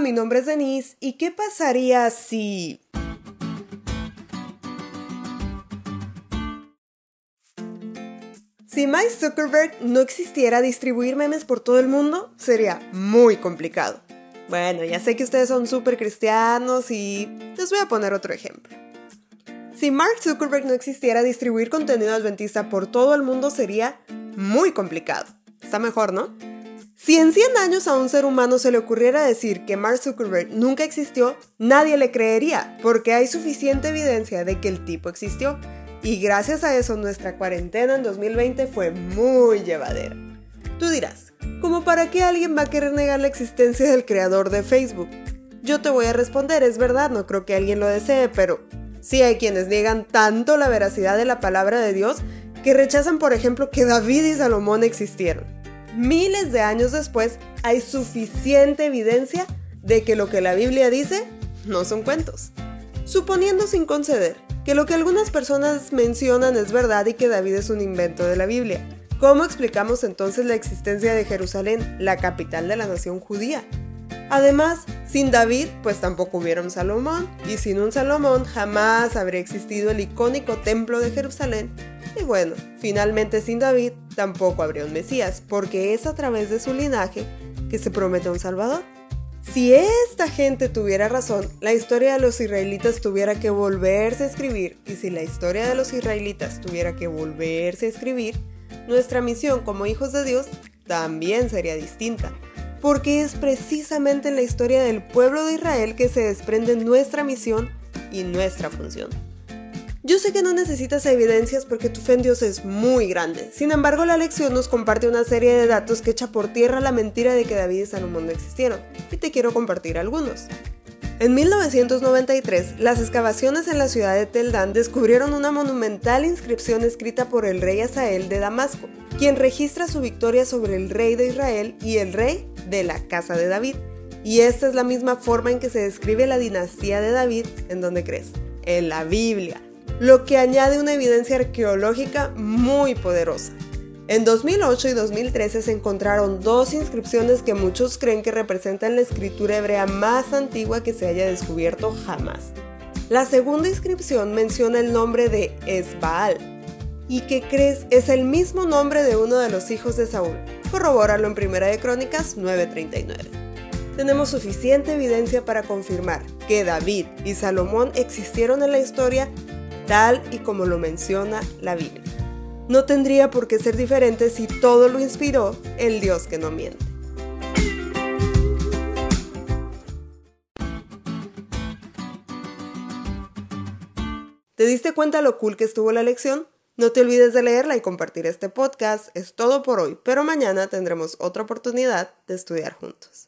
Mi nombre es Denise y ¿qué pasaría si... Si Mike Zuckerberg no existiera distribuir memes por todo el mundo, sería muy complicado. Bueno, ya sé que ustedes son súper cristianos y les voy a poner otro ejemplo. Si Mark Zuckerberg no existiera, distribuir contenido adventista por todo el mundo sería muy complicado. Está mejor, ¿no? Si en 100 años a un ser humano se le ocurriera decir que Mark Zuckerberg nunca existió, nadie le creería, porque hay suficiente evidencia de que el tipo existió. Y gracias a eso nuestra cuarentena en 2020 fue muy llevadera. Tú dirás, ¿cómo para qué alguien va a querer negar la existencia del creador de Facebook? Yo te voy a responder, es verdad, no creo que alguien lo desee, pero sí hay quienes niegan tanto la veracidad de la palabra de Dios que rechazan, por ejemplo, que David y Salomón existieron. Miles de años después, hay suficiente evidencia de que lo que la Biblia dice no son cuentos. Suponiendo sin conceder que lo que algunas personas mencionan es verdad y que David es un invento de la Biblia, ¿cómo explicamos entonces la existencia de Jerusalén, la capital de la nación judía? Además, sin David, pues tampoco hubiera un Salomón, y sin un Salomón jamás habría existido el icónico templo de Jerusalén, y bueno, finalmente sin David tampoco habría un Mesías, porque es a través de su linaje que se promete un Salvador. Si esta gente tuviera razón, la historia de los israelitas tuviera que volverse a escribir, y si la historia de los israelitas tuviera que volverse a escribir, nuestra misión como hijos de Dios también sería distinta, porque es precisamente en la historia del pueblo de Israel que se desprende nuestra misión y nuestra función. Yo sé que no necesitas evidencias porque tu fe en Dios es muy grande. Sin embargo, la lección nos comparte una serie de datos que echa por tierra la mentira de que David y Salomón no existieron, y te quiero compartir algunos. En 1993, las excavaciones en la ciudad de Tel Dan descubrieron una monumental inscripción escrita por el rey Asael de Damasco, quien registra su victoria sobre el rey de Israel y el rey de la casa de David. Y esta es la misma forma en que se describe la dinastía de David, ¿en donde crees? En la Biblia lo que añade una evidencia arqueológica muy poderosa. En 2008 y 2013 se encontraron dos inscripciones que muchos creen que representan la escritura hebrea más antigua que se haya descubierto jamás. La segunda inscripción menciona el nombre de Esbaal, y que crees es el mismo nombre de uno de los hijos de Saúl. Corrobóralo en Primera de Crónicas 9:39. Tenemos suficiente evidencia para confirmar que David y Salomón existieron en la historia tal y como lo menciona la Biblia. No tendría por qué ser diferente si todo lo inspiró el Dios que no miente. ¿Te diste cuenta lo cool que estuvo la lección? No te olvides de leerla y compartir este podcast. Es todo por hoy, pero mañana tendremos otra oportunidad de estudiar juntos.